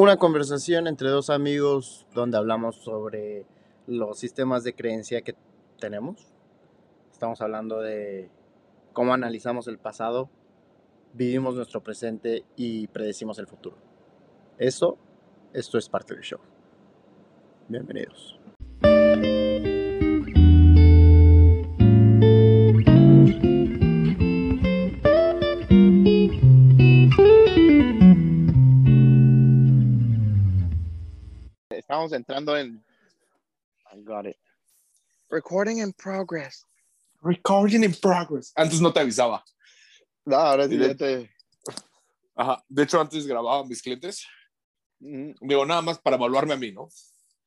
una conversación entre dos amigos donde hablamos sobre los sistemas de creencia que tenemos. Estamos hablando de cómo analizamos el pasado, vivimos nuestro presente y predecimos el futuro. Eso, esto es parte del show. Bienvenidos. Estamos entrando en. I got it. Recording in progress. Recording in progress. Antes no te avisaba. No, ahora sí Sí, ya te. Ajá. De hecho, antes grababa a mis clientes. Mm, Digo, nada más para evaluarme a mí, ¿no?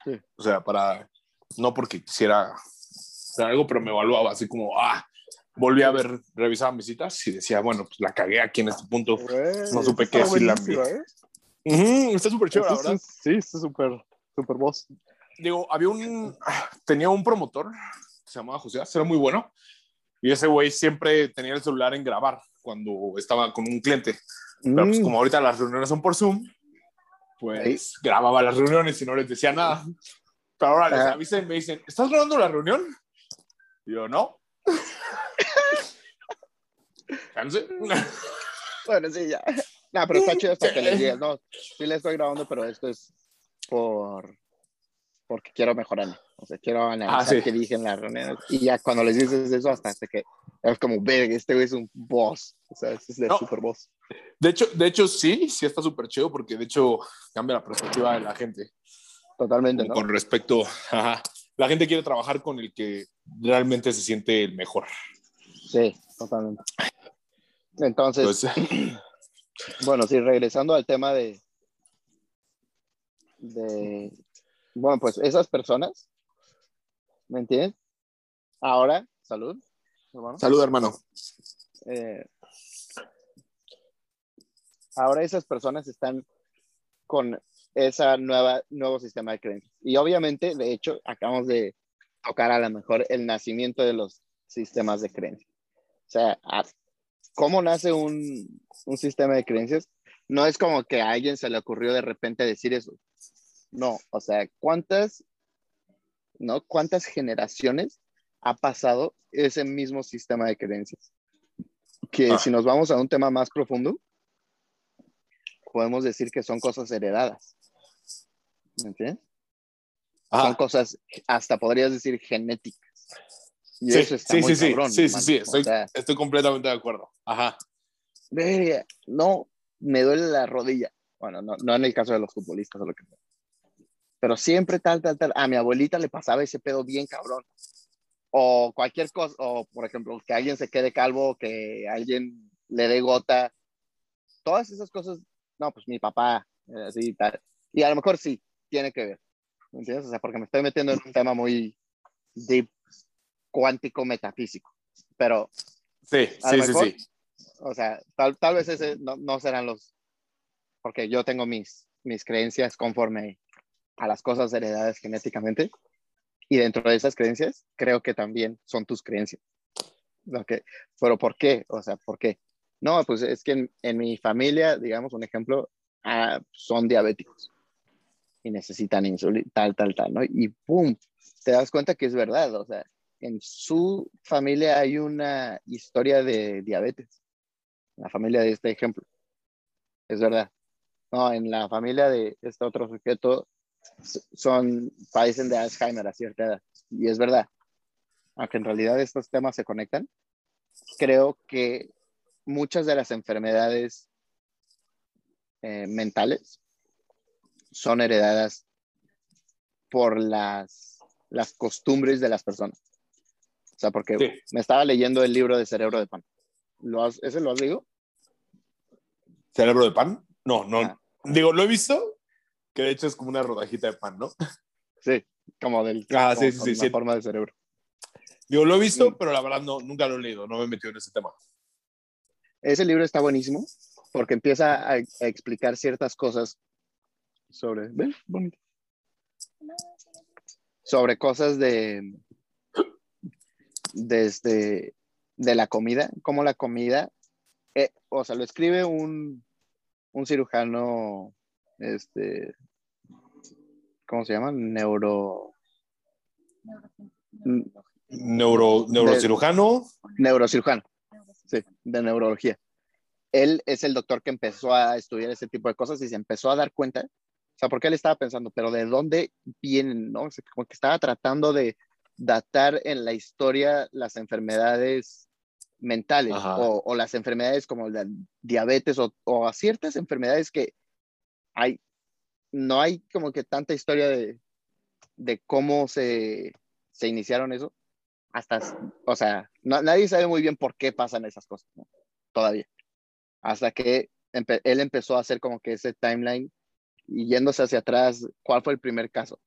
Sí. O sea, para. No porque quisiera hacer algo, pero me evaluaba así como, ah, volví a ver, revisaba mis citas y decía, bueno, pues la cagué aquí en este punto. No supe qué decir la buenísimo, ¿eh? Está súper chévere, verdad. sí, sí, está súper, súper voz. Digo, había un. Tenía un promotor que se llamaba José, era muy bueno. Y ese güey siempre tenía el celular en grabar cuando estaba con un cliente. Pero pues Mm, como ahorita las reuniones son por Zoom, pues grababa las reuniones y no les decía nada. Pero ahora les Ajá. avisan y me dicen, ¿estás grabando la reunión? Y yo, no. Bueno, sí, ya. No, pero está chido hasta que les digas, no, sí le estoy grabando, pero esto es por porque quiero mejorar. O sea, quiero analizar Ah, sí. qué dije en las reuniones. Y ya cuando les dices eso, hasta, hasta que es como, ver, este güey es un boss. O sea, este es de No. super boss. De hecho, de hecho, sí, sí está súper chido porque de hecho cambia la perspectiva de la gente Totalmente, ¿no? con respecto, ajá, la gente quiere trabajar con el que realmente se siente el mejor. Sí, totalmente. Entonces, Entonces, Bueno, sí, regresando al tema de, de, bueno, pues esas personas, ¿me entiendes? Ahora, salud, hermano. salud hermano. Eh, ahora esas personas están con esa nueva, nuevo sistema de creencias. Y obviamente, de hecho, acabamos de tocar a lo mejor el nacimiento de los sistemas de creencias. O sea, ¿cómo nace un, un sistema de creencias? No es como que a alguien se le ocurrió de repente decir eso. No, o sea, ¿cuántas, no? ¿Cuántas generaciones ha pasado ese mismo sistema de creencias? Que Ah. si nos vamos a un tema más profundo, podemos decir que son cosas heredadas. ¿Me entiendes? Son Ajá. cosas, hasta podrías decir genéticas. Y Sí, eso está sí, muy sí, sí, cabrón, sí, sí, sí, O estoy, sea, estoy completamente de acuerdo. Ajá. no, me duele la rodilla. Bueno, no, no en el caso de los futbolistas o lo que sea. Pero siempre tal, tal, tal. A mi abuelita le pasaba ese pedo bien cabrón. O cualquier cosa, o por ejemplo, que alguien se quede calvo, que alguien le dé gota. Todas esas cosas, no, pues mi papá, eh, así y tal. Y a lo mejor sí, tiene que ver. ¿Me entiendes? O sea, porque me estoy metiendo en un tema muy deep, cuántico, metafísico. Pero Sí, sí, lo sí, mejor- sí. o sea, tal, tal vez ese no, no serán los, porque yo tengo mis, mis creencias conforme a las cosas heredadas genéticamente, y dentro de esas creencias, creo que también son tus creencias. Lo que, pero ¿por qué? O sea, ¿por qué? No, pues es que en, en mi familia, digamos, un ejemplo, ah, son diabéticos y necesitan insulina, tal, tal, tal, ¿no? Y ¡pum! Te das cuenta que es verdad, o sea, en su familia hay una historia de diabetes, la familia de este ejemplo, es verdad. No, en la familia de este otro sujeto son, padecen de Alzheimer a cierta edad, y es verdad. Aunque en realidad estos temas se conectan, creo que muchas de las enfermedades eh, mentales son heredadas por las, las costumbres de las personas. O sea, porque Sí. me estaba leyendo el libro de Cerebro de Pan. ¿Lo has- ¿Ese lo has leído? ¿Cerebro de pan? No, no. Ah. Digo, lo he visto, que de hecho es como una rodajita de pan, ¿no? Sí, como del Ah, sí, sí, sí, forma de cerebro. Digo, lo he visto, pero la verdad no, nunca lo he leído, no me he metido en ese tema. Ese libro está buenísimo porque empieza a, a explicar ciertas cosas sobre, ¿ves? Bonito. Sobre cosas de desde de la comida, como la comida, eh, o sea, lo escribe un, un cirujano este, ¿cómo se llama? Neuro, Neuro, neurocirujano. neurocirujano, sí, de neurología. Él es el doctor que empezó a estudiar ese tipo de cosas y se empezó a dar cuenta, o sea, porque él estaba pensando, pero ¿de dónde vienen? ¿no? O sea, como que estaba tratando de datar en la historia las enfermedades mentales o, o las enfermedades como la diabetes o, o a ciertas enfermedades que hay, no hay como que tanta historia de, de cómo se, se iniciaron eso. Hasta, o sea, nadie sabe muy bien por qué pasan esas cosas. Todavía. Hasta que él empezó a hacer como que ese timeline y yéndose hacia atrás, ¿cuál fue el primer caso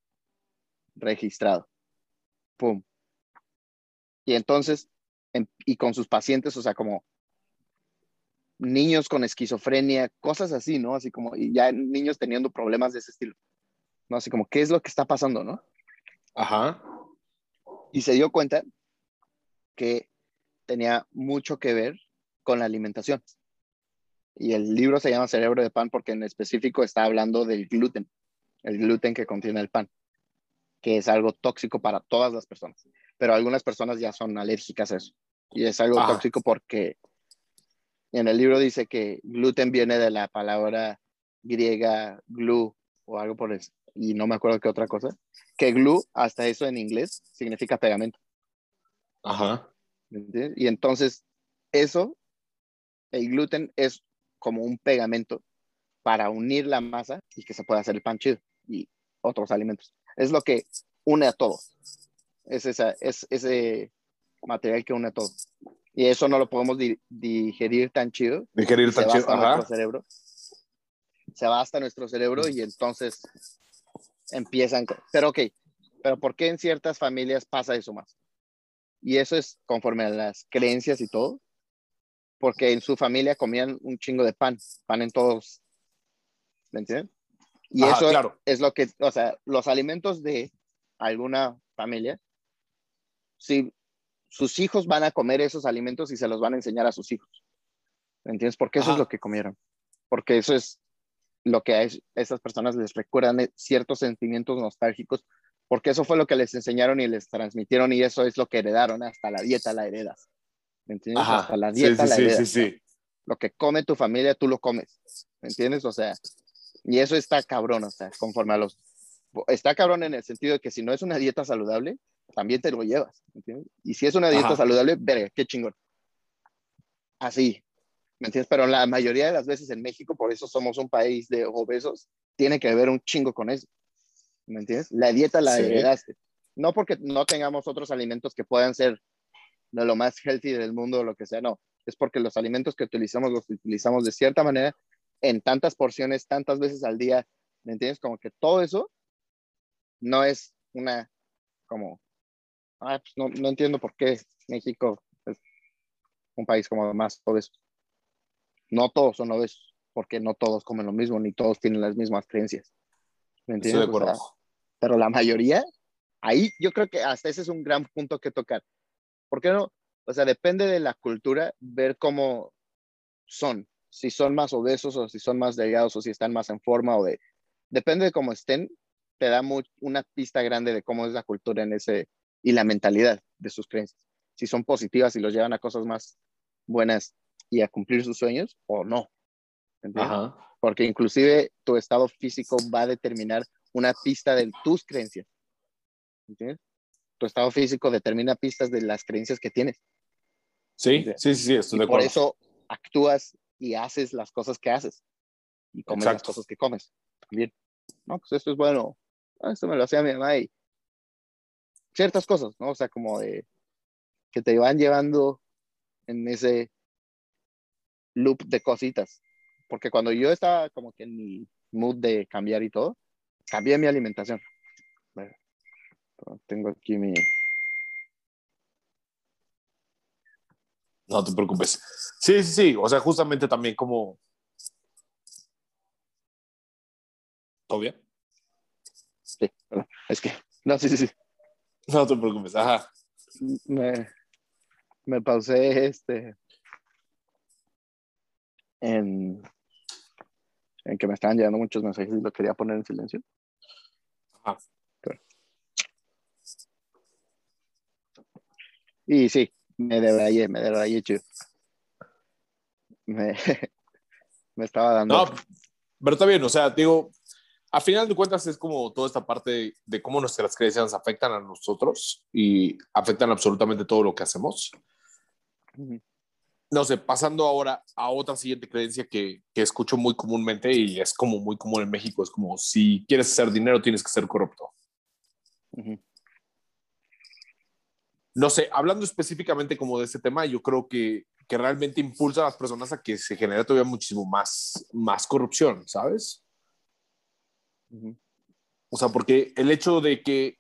registrado? Pum. Y entonces, em- y con sus pacientes, o sea, como niños con esquizofrenia, cosas así, ¿no? Así como, y ya niños teniendo problemas de ese estilo. ¿No? Así como, ¿qué es lo que está pasando, no? Ajá. Y se dio cuenta que tenía mucho que ver con la alimentación. Y el libro se llama Cerebro de Pan porque en específico está hablando del gluten, el gluten que contiene el pan, que es algo tóxico para todas las personas. Pero algunas personas ya son alérgicas a eso. Y es algo Ajá. tóxico porque en el libro dice que gluten viene de la palabra griega glue o algo por eso. Y no me acuerdo qué otra cosa. Que glue, hasta eso en inglés, significa pegamento. Ajá. Y entonces, eso, el gluten es como un pegamento para unir la masa y que se pueda hacer el pan chido y otros alimentos. Es lo que une a todos. Es, esa, es ese material que une a todos. Y eso no lo podemos di- digerir tan chido. Digerir y se tan va chido. hasta Ajá. nuestro cerebro. Se va hasta nuestro cerebro y entonces empiezan. Pero ok, pero ¿por qué en ciertas familias pasa eso más? Y eso es conforme a las creencias y todo, porque en su familia comían un chingo de pan, pan en todos, ¿me entiendes? Y Ajá, eso claro. es lo que, o sea, los alimentos de alguna familia, si sus hijos van a comer esos alimentos y se los van a enseñar a sus hijos, ¿me entiendes? Porque eso Ajá. es lo que comieron, porque eso es lo que a es- esas personas les recuerdan eh, ciertos sentimientos nostálgicos, porque eso fue lo que les enseñaron y les transmitieron y eso es lo que heredaron, hasta la dieta la heredas. ¿Me entiendes? Ajá. Hasta la dieta sí, la sí, heredas. sí, sí. Lo que come tu familia, tú lo comes. ¿Me entiendes? O sea, y eso está cabrón, o sea, conforme a los... Está cabrón en el sentido de que si no es una dieta saludable, también te lo llevas, ¿me entiendes? Y si es una dieta Ajá. saludable, verga, qué chingón. Así, ¿me entiendes? Pero la mayoría de las veces en México, por eso somos un país de obesos, tiene que ver un chingo con eso. ¿Me entiendes? La dieta la Sí. heredaste. No porque no tengamos otros alimentos que puedan ser de lo más healthy del mundo o lo que sea, no. Es porque los alimentos que utilizamos los utilizamos de cierta manera en tantas porciones, tantas veces al día. ¿Me entiendes? Como que todo eso no es una, como, ah, pues no, no entiendo por qué México es un país como más obeso. No todos son obesos, porque no todos comen lo mismo, ni todos tienen las mismas creencias. ¿Me Estoy O sea, pero la mayoría, ahí yo creo que hasta ese es un gran punto que tocar. ¿Por qué no? O sea, depende de la cultura ver cómo son, si son más obesos o si son más delgados o si están más en forma o de, depende de cómo estén, te da mu- una pista grande de cómo es la cultura en ese y la mentalidad de sus creencias. Si son positivas y los llevan a cosas más buenas y a cumplir sus sueños o no. Ajá. porque inclusive tu estado físico va a determinar una pista de tus creencias. ¿Entiendes? Tu estado físico determina pistas de las creencias que tienes. Sí, sí, sí, sí, estoy Y de por acuerdo. eso actúas y haces las cosas que haces. Y comes las Exacto. cosas que comes. Bien. No, pues esto es bueno. Ah, esto me lo hacía mi mamá y ciertas cosas, ¿no? O sea, como de que te van llevando en ese loop de cositas. Porque cuando yo estaba como que en mi mood de cambiar y todo, cambié mi alimentación. Tengo aquí mi... No te preocupes. Sí, sí, sí. O sea, justamente también como. ¿Todo bien? Sí, perdón, es que... No, sí, sí, sí. No te preocupes. Ajá. Me, me pausé este... En, en que me estaban llegando muchos mensajes y lo quería poner en silencio. Ajá. Y sí, me debrayé, me debrayé, chido. Me, me estaba dando. No, pero está bien, o sea, digo, a final de cuentas es como toda esta parte de, de cómo nuestras creencias afectan a nosotros y afectan absolutamente todo lo que hacemos. No sé, pasando ahora a otra siguiente creencia que, que escucho muy comúnmente y es como muy común en México, es como si quieres hacer dinero tienes que ser corrupto. No sé, hablando específicamente como de este tema, yo creo que, que realmente impulsa a las personas a que se genere todavía muchísimo más, más corrupción, ¿sabes? O sea, porque el hecho de que,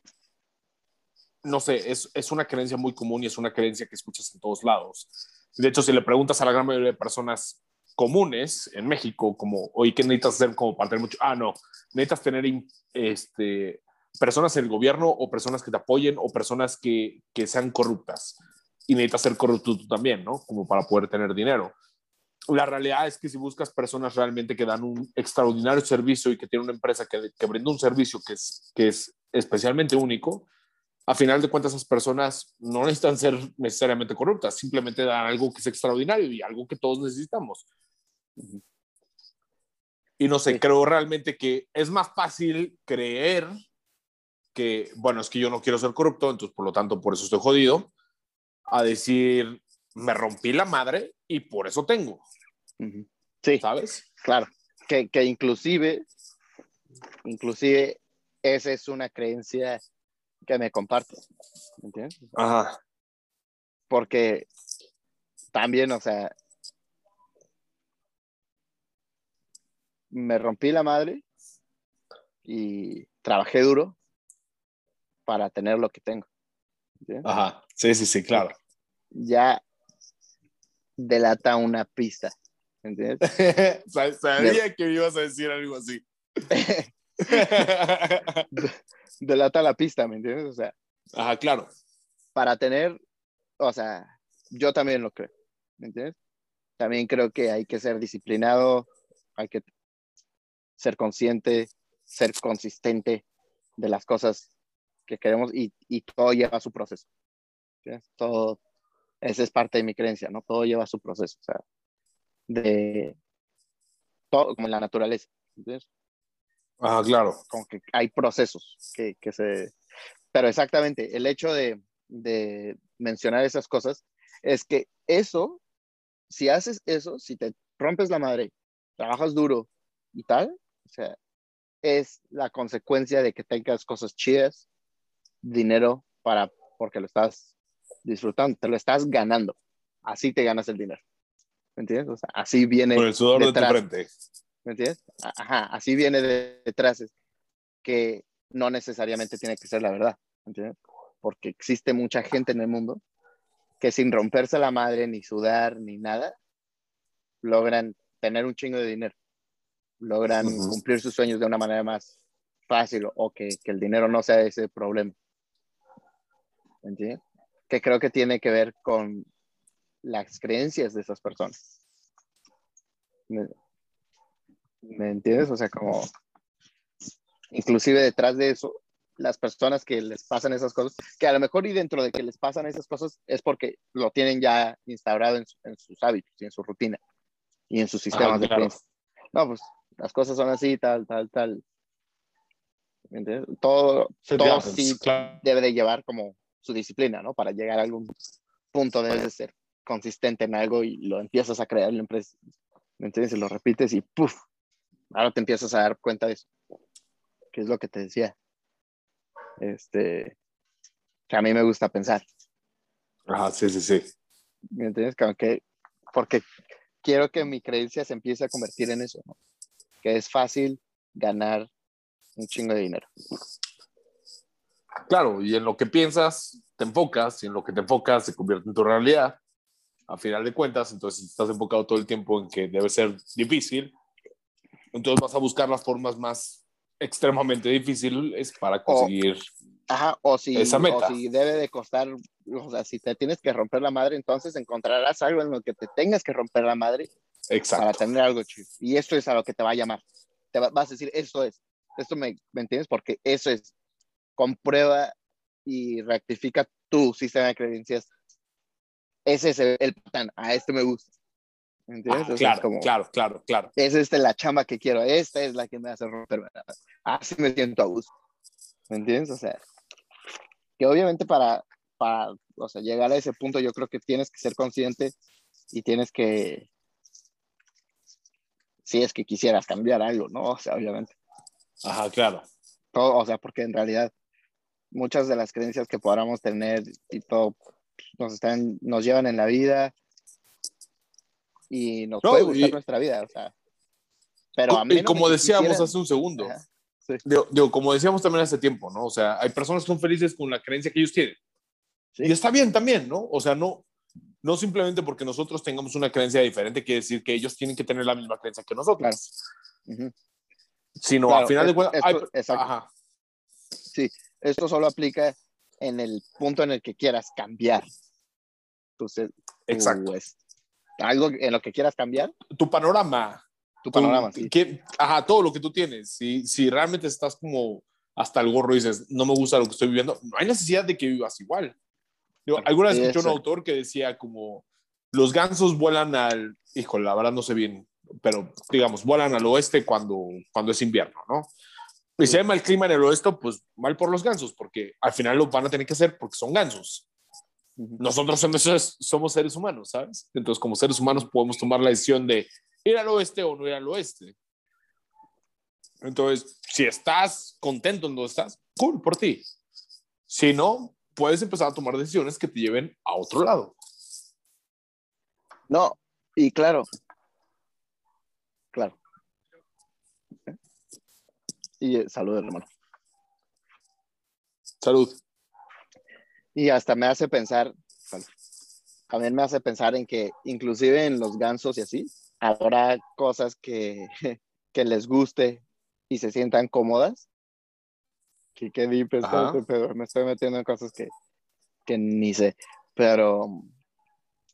no sé, es, es una creencia muy común y es una creencia que escuchas en todos lados. De hecho, si le preguntas a la gran mayoría de personas comunes en México, como, oye, ¿qué necesitas hacer como para tener mucho? Ah, no, necesitas tener este, personas en el gobierno o personas que te apoyen o personas que, que sean corruptas. Y necesitas ser corrupto tú también, ¿no? Como para poder tener dinero. La realidad es que si buscas personas realmente que dan un extraordinario servicio y que tienen una empresa que, que brinda un servicio que es, que es especialmente único, a final de cuentas esas personas no necesitan ser necesariamente corruptas, simplemente dan algo que es extraordinario y algo que todos necesitamos. Y no sé, Sí. creo realmente que es más fácil creer que, bueno, es que yo no quiero ser corrupto, entonces por lo tanto por eso estoy jodido, a decir, me rompí la madre y por eso tengo, Sí, ¿sabes? claro. Que, que inclusive, inclusive, esa es una creencia que me comparto. ¿me ¿Entiendes? Ajá. Porque también, o sea, me rompí la madre y trabajé duro para tener lo que tengo. ¿entiendes? Ajá. Sí, sí, sí, claro. Ya delata una pista. ¿Entiendes? Sa- Sabía que me ibas a decir algo así. delata la pista, ¿me entiendes? O sea, Ajá, claro. para tener, o sea, yo también lo creo, ¿me entiendes? También creo que hay que ser disciplinado, hay que ser consciente, ser consistente de las cosas que queremos y, y todo lleva su proceso. ¿entiendes? Todo, esa es parte de mi creencia, ¿no? Todo lleva su proceso, o sea, de todo como en la naturaleza, ¿entiendes? Ajá, claro. como que hay procesos que, que se... Pero exactamente, el hecho de, de mencionar esas cosas es que eso, si haces eso, si te rompes la madre, trabajas duro y tal, o sea, es la consecuencia de que tengas cosas chidas, dinero para, porque lo estás disfrutando, te lo estás ganando. Así te ganas el dinero. ¿Me entiendes? O sea, así viene Con el sudor detrás. de tu frente. ¿Me entiendes? Ajá, así viene de- detrás, que no necesariamente tiene que ser la verdad, ¿me entiendes? Porque existe mucha gente en el mundo que sin romperse la madre, ni sudar, ni nada, logran tener un chingo de dinero, logran Ujú. cumplir sus sueños de una manera más fácil o que, que el dinero no sea ese problema. ¿Me entiendes? Que creo que tiene que ver con las creencias de esas personas. ¿Me, ¿me entiendes? O sea, como inclusive detrás de eso, las personas que les pasan esas cosas, que a lo mejor y dentro de que les pasan esas cosas es porque lo tienen ya instaurado en, su- en sus hábitos y en su rutina y en sus sistemas Ajá, de claro. creencias. No, pues las cosas son así, tal, tal, tal. ¿Me entiendes? Todo, Sí, todo sí claro. debe de llevar como su disciplina, ¿no? Para llegar a algún punto debes de ser consistente en algo y lo empiezas a crear, lo empiezas- ¿me entiendes? Y lo repites y ¡puf! Ahora te empiezas a dar cuenta de eso. Que es lo que te decía. Este, que a mí me gusta pensar, Ajá, sí, sí, sí. ¿me entiendes? Que, porque quiero que mi creencia se empiece a convertir en eso, ¿no? Que es fácil ganar un chingo de dinero. Claro, y en lo que piensas, te enfocas, y en lo que te enfocas se convierte en tu realidad. A final de cuentas, entonces si estás enfocado todo el tiempo en que debe ser difícil, entonces vas a buscar las formas más extremadamente difíciles para conseguir. Ajá, o si, Esa meta. o si debe de costar, o sea, si te tienes que romper la madre, entonces encontrarás algo en lo que te tengas que romper la madre para Exacto. tener algo chido. Y esto es a lo que te va a llamar. Te va- vas a decir, esto es. Esto me, ¿me entiendes? Porque eso es. Comprueba y rectifica tu sistema de creencias. Ese es el, el patrón. A este me gusta. ¿Me entiendes? Ah, es claro, como, claro, claro, claro. Es esta la chamba que quiero. Esta es la que me hace romper. Así me siento a gusto. ¿Me entiendes? O sea, que obviamente para, para o sea, llegar a ese punto yo creo que tienes que ser consciente y tienes que, si es que quisieras cambiar algo, ¿no? O sea, obviamente. Ajá, claro. Todo, o sea, porque en realidad muchas de las creencias que podamos tener y todo nos están, nos llevan en la vida y nos No, puede gustar y- nuestra vida, o sea. Pero a y como de decíamos hace un segundo, Ajá. digo, digo, como decíamos también hace tiempo, ¿no? O sea, hay personas que son felices con la creencia que ellos tienen. Sí. Y está bien también, ¿no? O sea, no, no simplemente porque nosotros tengamos una creencia diferente quiere decir que ellos tienen que tener la misma creencia que nosotros. Ujú. Sino, Claro, al final de esto- cuentas, esto- hay- exacto. ajá, Esto solo aplica en el punto en el que quieras cambiar. Entonces, exacto. pues, algo en lo que quieras cambiar, Tu panorama, tu tu- panorama, sí. que- ajá, todo lo que tú tienes. Si, si realmente estás como hasta el gorro y dices, no me gusta lo que estoy viviendo, no hay necesidad de que vivas igual. Alguna vez escuché un autor que decía como, los gansos vuelan al, híjole, la verdad no sé bien, pero digamos, vuelan al oeste cuando, cuando es invierno, ¿no? Y si hay mal clima en el oeste, pues mal por los gansos, porque al final lo van a tener que hacer porque son gansos. Nosotros somos, somos seres humanos, ¿sabes? Entonces, como seres humanos podemos tomar la decisión de ir al oeste o no ir al oeste. Entonces, si estás contento en donde estás, cool por ti. Si no, puedes empezar a tomar decisiones que te lleven a otro lado. No, y claro, claro. Y eh, salud, hermano. Salud. Y hasta me hace pensar, salud. también me hace pensar en que inclusive en los gansos y así, habrá cosas que, que les guste y se sientan cómodas. Que deep está Ajá. este pedo. Me estoy metiendo en cosas que, que ni sé. Pero,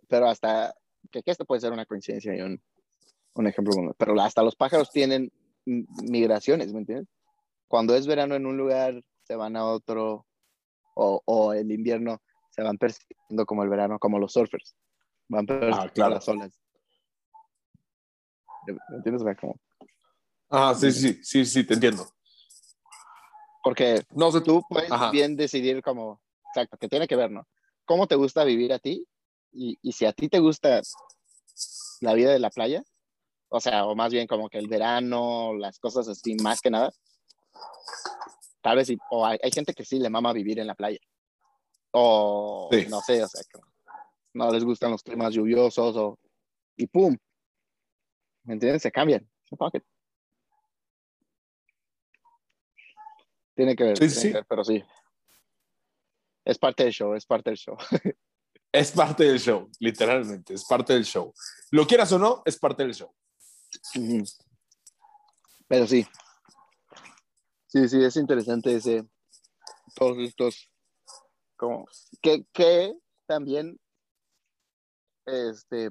pero hasta que, que esto puede ser una coincidencia y un, un ejemplo. Pero hasta los pájaros tienen migraciones, ¿me entiendes? Cuando es verano en un lugar, se van a otro, o, o el invierno se van persiguiendo como el verano, como los surfers. Van persiguiendo claro. las olas. ¿Me entiendes? Como- Ah, sí, sí, sí, sí, te entiendo. porque No sé, tú puedes Ajá. bien decidir como, exacto, que tiene que ver, ¿no? ¿Cómo te gusta vivir a ti? Y, y si a ti te gusta la vida de la playa, o sea, o más bien como que el verano, las cosas así, más que nada, tal vez o hay, hay gente que sí le mama vivir en la playa. O Sí. no sé, o sea, que no les gustan los climas lluviosos o, y pum, ¿me entiendes? Se cambian. Tiene que ver, Sí, tiene sí. que ver, pero sí. Es parte del show, es parte del show. es parte del show, literalmente, es parte del show. Lo quieras o no, es parte del show. Pero sí. Sí, sí, es interesante ese. Todos estos. Como. Que, que también. Este.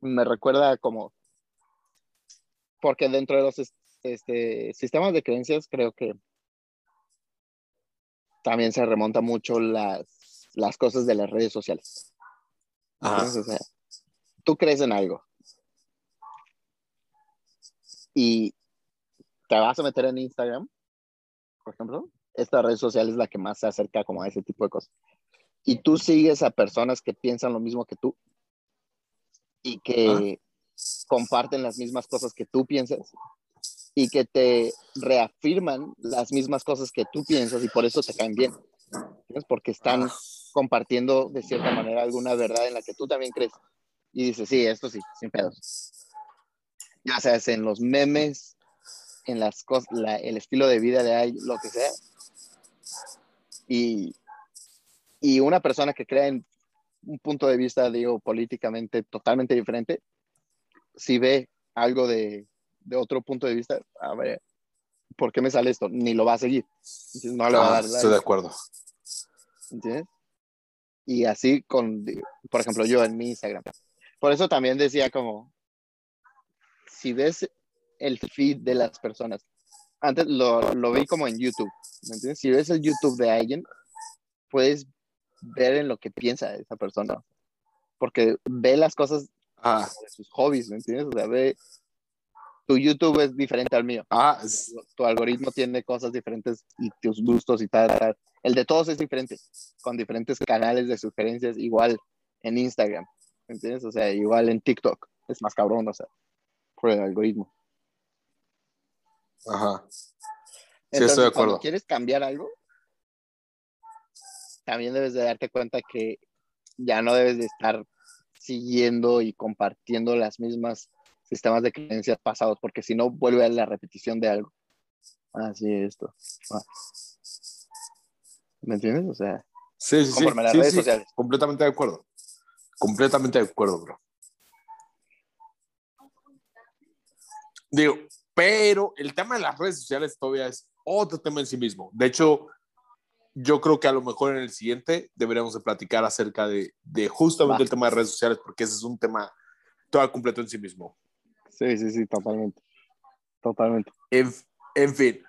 Me recuerda como. Porque dentro de los es- este, sistemas de creencias, creo que. También se remonta mucho las, las cosas de las redes sociales. Entonces, o sea, tú crees en algo y te vas a meter en Instagram, por ejemplo, esta red social es la que más se acerca como a ese tipo de cosas. Y tú sigues a personas que piensan lo mismo que tú y que comparten las mismas cosas que tú piensas y que te reafirman las mismas cosas que tú piensas y por eso te caen bien. ¿Entiendes? Porque están Ah. compartiendo de cierta manera alguna verdad en la que tú también crees. Y dices, sí, esto sí, sin pedos. Ya sea en los memes, en las cosas, la- el estilo de vida de ahí, lo que sea. Y, y una persona que crea en un punto de vista, digo, políticamente totalmente diferente, si ve algo de, de otro punto de vista, a ver, ¿por qué me sale esto? Ni lo va a seguir. No le va a Ah, dar estoy de acuerdo. ¿entiendes? Y así con, por ejemplo, yo en mi Instagram. Por eso también decía como, si ves el feed de las personas, antes lo, lo vi como en YouTube, ¿me entiendes? Si ves el YouTube de alguien, puedes ver en lo que piensa esa persona, porque ve las cosas Ah, de sus hobbies, ¿me entiendes? O sea, ve, tu YouTube es diferente al mío, ah, tu algoritmo tiene cosas diferentes y tus gustos y tal, tal. El de todos es diferente, con diferentes canales de sugerencias, igual en Instagram, ¿me entiendes? O sea, igual en TikTok, es más cabrón, o sea, por el algoritmo. ajá. Sí, Entonces, estoy de cuando quieres cambiar algo, también debes de darte cuenta que ya no debes de estar siguiendo y compartiendo las mismas sistemas de creencias pasados, porque si no vuelve a la repetición de algo. Así esto. Ah. ¿Me entiendes? O sea, Sí, sí, sí. conforme a las redes sociales. Completamente de acuerdo. Completamente de acuerdo, bro. Digo, pero el tema de las redes sociales todavía es otro tema en sí mismo. De hecho, yo creo que a lo mejor en el siguiente deberíamos de platicar acerca de, de justamente el tema de redes sociales, porque ese es un tema todo completo en sí mismo. Sí, sí, sí, totalmente. Totalmente. En, en fin,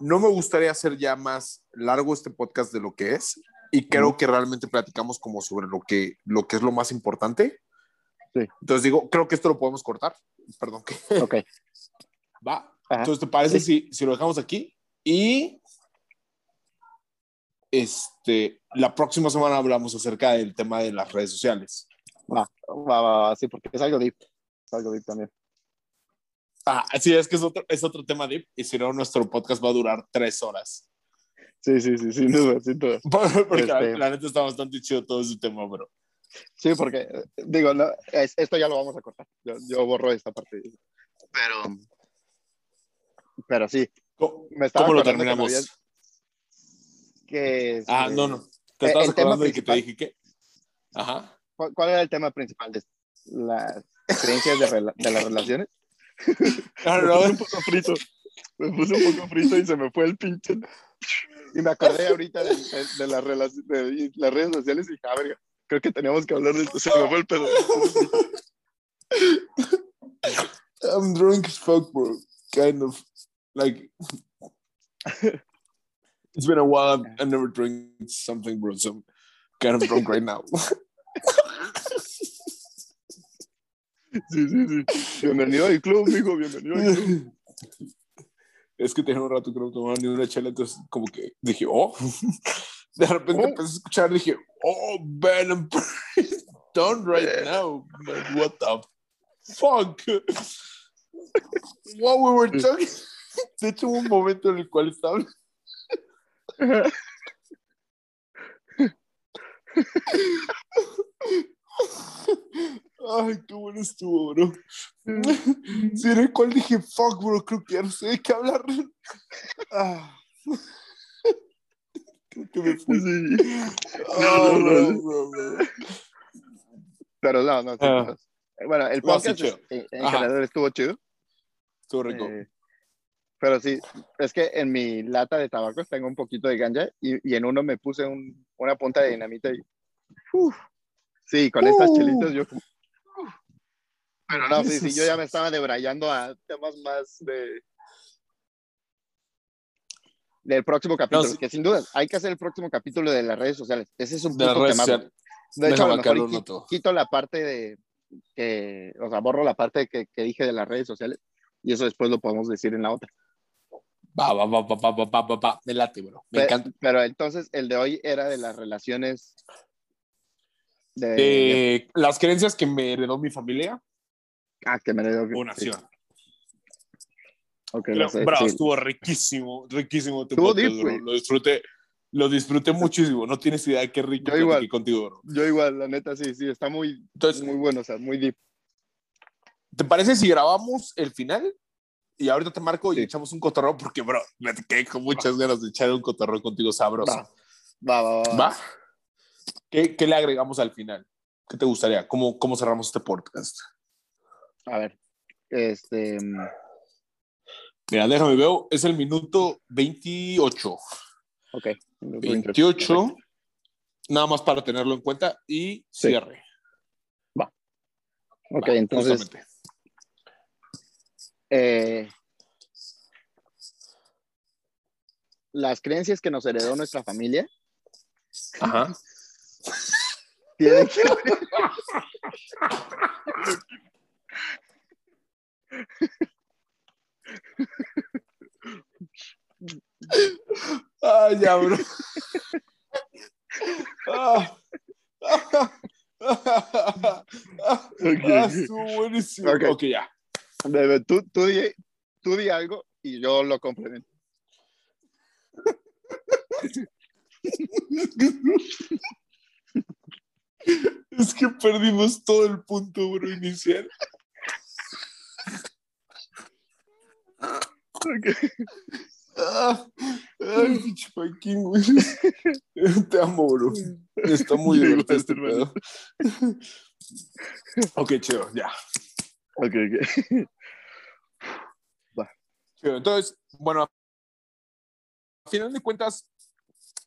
no me gustaría hacer ya más largo este podcast de lo que es y creo Ujú. que realmente platicamos como sobre lo que, lo que es lo más importante. Sí. Entonces digo, creo que esto lo podemos cortar. Perdón, que Ok. va. Ajá. Entonces, ¿te parece Sí. si, si lo dejamos aquí? Y este, la próxima semana hablamos acerca del tema de las redes sociales. Va, va, va, va, sí, porque es algo deep. Es algo deep también. Ah, sí, es que es otro, es otro tema deep y si no, nuestro podcast va a durar tres horas. Sí, sí, sí, sin duda, sin duda. Porque la, Este- la neta está bastante chido todo ese tema, bro. Sí, porque, digo, no, es- esto ya lo vamos a cortar. Yo, yo borro esta parte. Pero, pero sí, ¿Cómo, me estaba cómo lo que terminamos? habías- que, Ah, no, no. ¿Te Eh, estabas acordando de que te dije que? Ajá. ¿cuál, era el tema principal de las creencias de, rela- de las relaciones? Ah, Me puse un poco frito. Me puse un poco frito y se me fue el pinche. Y me acordé ahorita de, de- de las, de las redes sociales y dije, ah, verga, creo que teníamos que hablar de esto. Se me fue el pedo. I'm drunk as fuck, bro. Kind of. Like, it's been a while. I've, never drank something, bro. So I'm kind of drunk right now. Sí, sí, sí. Bienvenido al club, mijo, bienvenido al club. es que tenía un rato que no tomaba ni una chela, entonces como que dije, oh. De repente Oh. empecé a escuchar, dije, oh, man, I'm done right now. Man, what the fuck? What we were talking. De hecho, hubo un momento en el cual estaba. Ay, qué bueno estuvo, bro. Sí, en el cual dije, fuck, bro, creo que ya no sé de qué hablar. Ah. Creo que me fui. Sí. Ah, no, bro, no. bro, bro. Pero no, no. Ah. no. Bueno, el No, podcast en Ajá. general estuvo chido. Estuvo rico. Eh, pero sí, es que en mi lata de tabaco tengo un poquito de ganja y, y en uno me puse un- una punta de dinamita y. uf, sí, con estas Uh. chelitas yo. uf. Pero no, sí, sí, yo ya me estaba debrayando a temas más de. Del próximo capítulo, sí. que sin duda hay que hacer el próximo capítulo de las redes sociales. Ese es un redes tema. sociales. De hecho, a lo mejor quito la parte de que, o sea, borro la parte que, que dije de las redes sociales y eso después lo podemos decir en la otra. Va, va, va, va, va, va, va, va, me late, bro. Me pero, encanta. Pero entonces el de hoy era de las relaciones. De, de, de... las creencias que me heredó mi familia. Ah, que me heredó. O nación. Sí. Okay, pero, sé, bravo, sí. estuvo riquísimo, riquísimo. Estuvo deep. Lo disfruté, lo disfruté muchísimo. No tienes idea de qué rico yo igual, contigo, bro. Yo igual, la neta, sí, sí, está muy, Entonces, muy bueno, o sea, muy deep. ¿Te parece si grabamos el final y ahorita te marco y Sí. echamos un cotorreo porque, bro, me quedé con muchas ganas de echar un cotorreo contigo sabroso. Va, va, va. va. ¿Va? ¿Qué, qué le agregamos al final? ¿Qué te gustaría? ¿Cómo, cómo cerramos este podcast? A ver, este, Mira, déjame veo. Es el minuto 28. ok. 28. Nada más para tenerlo en cuenta y Sí. cierre. Ok, Va, entonces, justamente. Eh, las creencias que nos heredó nuestra familia Ajá. tienen que Ah, ya, bro. Ah. Ah, estuvo buenísimo. Ok. ok, ya. Tú, tú, di, tú di algo y yo lo complemento. Es que perdimos todo el punto, bro, inicial. Ah, ay, pinche Joaquín, güey. Te amo, bro. Está muy divertido este pedo. Ok, chido, ya. Ok, ok. Entonces, bueno, a final de cuentas,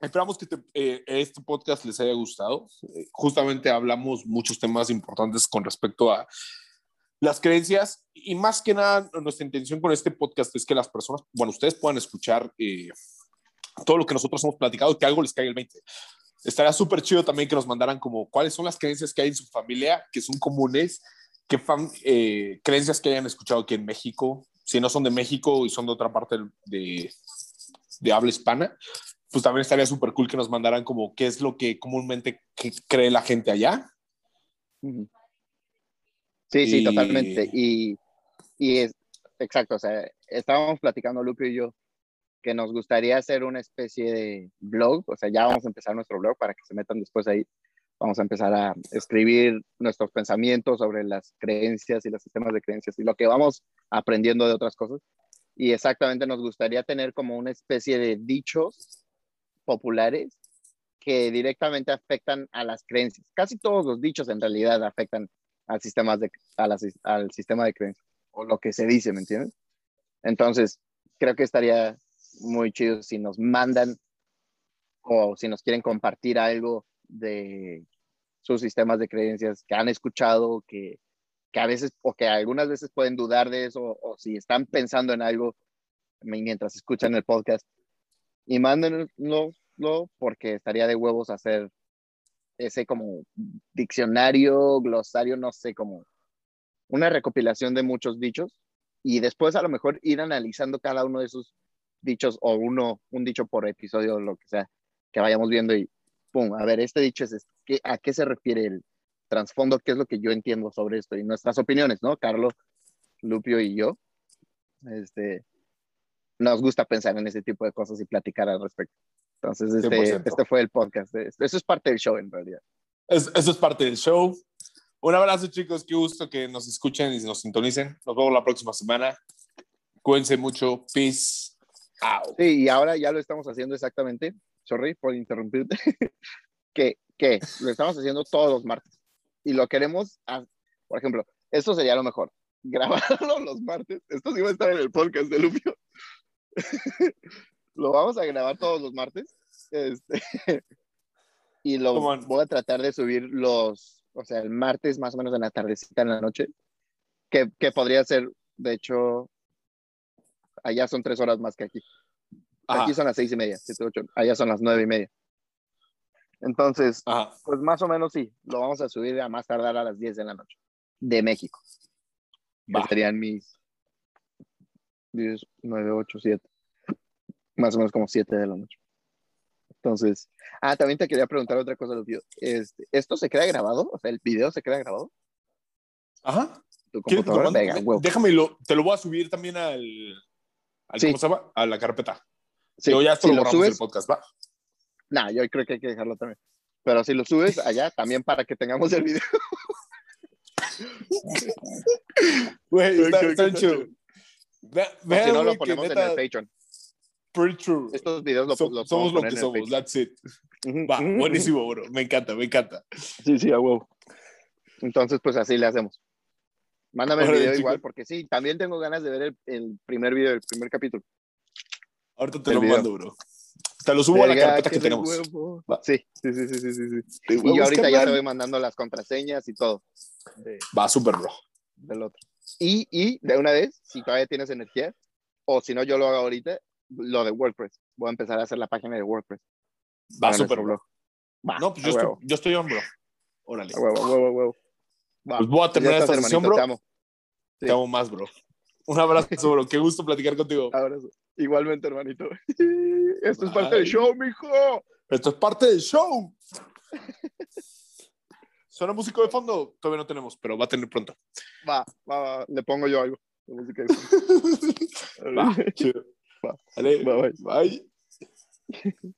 esperamos que te- eh, este podcast les haya gustado. Eh, justamente hablamos muchos temas importantes con respecto a las creencias y más que nada nuestra intención con este podcast es que las personas, bueno, ustedes puedan escuchar eh, todo lo que nosotros hemos platicado y que algo les caiga el 20. Estaría súper chido también que nos mandaran como cuáles son las creencias que hay en su familia que son comunes, qué eh, creencias que hayan escuchado aquí en México, si no son de México y son de otra parte de, de habla hispana, pues también estaría súper cool que nos mandaran como qué es lo que comúnmente cree la gente allá. Sí, sí, totalmente. Y, y es exacto, o sea, estábamos platicando Lupe y yo que nos gustaría hacer una especie de blog, o sea, ya vamos a empezar nuestro blog para que se metan después ahí. Vamos a empezar a escribir nuestros pensamientos sobre las creencias y los sistemas de creencias y lo que vamos aprendiendo de otras cosas. Y exactamente nos gustaría tener como una especie de dichos populares que directamente afectan a las creencias. Casi todos los dichos en realidad afectan al sistema de, al sistema de creencias, o lo que se dice, ¿me entiendes? Entonces, creo que estaría muy chido si nos mandan o si nos quieren compartir algo de sus sistemas de creencias que han escuchado, que, que a veces o que algunas veces pueden dudar de eso, o si están pensando en algo mientras escuchan el podcast, y mándenlo porque estaría de huevos hacer ese como diccionario, glosario, no sé, como una recopilación de muchos dichos y después a lo mejor ir analizando cada uno de esos dichos o uno, un dicho por episodio lo que sea, que vayamos viendo y pum, a ver, este dicho es este, ¿qué- ¿a qué se refiere el trasfondo? ¿Qué es lo que yo entiendo sobre esto? Y nuestras opiniones, ¿no? Carlos, Lupio y yo, este, nos gusta pensar en ese tipo de cosas y platicar al respecto. Entonces, este, 100%. este fue el podcast. Eso es parte del show, en realidad. Es- eso es parte del show. Un abrazo, chicos. Qué gusto que nos escuchen y nos sintonicen. Nos vemos la próxima semana. Cuídense mucho. Peace out. Sí, y ahora ya lo estamos haciendo exactamente. Sorry por interrumpirte. que, que lo estamos haciendo todos los martes. Y lo queremos, a- por ejemplo, esto sería lo mejor. Grabarlo los martes. Esto sí va a estar en el podcast de Lupio. lo vamos a grabar todos los martes. Este, y lo voy a tratar de subir los, o sea, el martes más o menos en la tardecita en la noche. Que, que podría ser, de hecho, allá son tres horas más que aquí. Ajá, Aquí son las seis y media, siete, ocho. Allá son las nueve y media. Entonces, ajá. pues más o menos sí, lo vamos a subir a más tardar a las 10 de la noche de México. Que serían mis 10, 9, 8, 7. Más o menos como 7 de la noche. Entonces, ah, también te quería preguntar otra cosa, Lupio. Este, ¿Esto se queda grabado? O sea, ¿el video se queda grabado? Ajá. ¿Tu ¿Quieres que te lo computadora? Venga. Déjame, lo, te lo voy a subir también al, al Sí. ¿cómo se llama? A la carpeta. Sí, Yo ya esto si lo subes, podcast, ¿va? nah, yo creo que hay que dejarlo también. Pero si lo subes allá, también para que tengamos el video. Güey, está, está O vean, si no, lo ponemos en neta, el Patreon. pretty true. Estos videos los So- los somos lo que en el somos, that's it. Va, buenísimo, bro. Me encanta, me encanta. Sí, sí, a huevo. Entonces, pues así le hacemos. Mándame el Órale, video chico. igual, porque sí, también tengo ganas de ver el, el primer video, el primer capítulo. Ahorita te lo mando, bro. Te lo subo a la carpeta que tenemos. Sí, sí, sí, sí, sí, sí, Y ahorita ya te voy mandando las contraseñas y todo Va, súper, bro. del otro. Y, y de una vez, si todavía tienes energía, o si no, yo lo hago ahorita, lo de WordPress. Voy a empezar a hacer la página de WordPress. Va súper, bro. Va, No, pues yo estoy, yo estoy on, bro. Órale. huevo, huevo, huevo. Va, Pues voy a terminar esta sesión, bro. Te amo. Te Sí. amo más, bro. Un abrazo, bro. Qué gusto platicar contigo. Abrazo. Igualmente, hermanito. Esto es parte Bye. del show, mijo. Esto es parte del show. ¿Suena músico de fondo? Todavía no tenemos, pero va a tener pronto. Va, va, va. Le pongo yo algo. de música de fondo. Va, chido. Va. Dale, Va, bye. bye.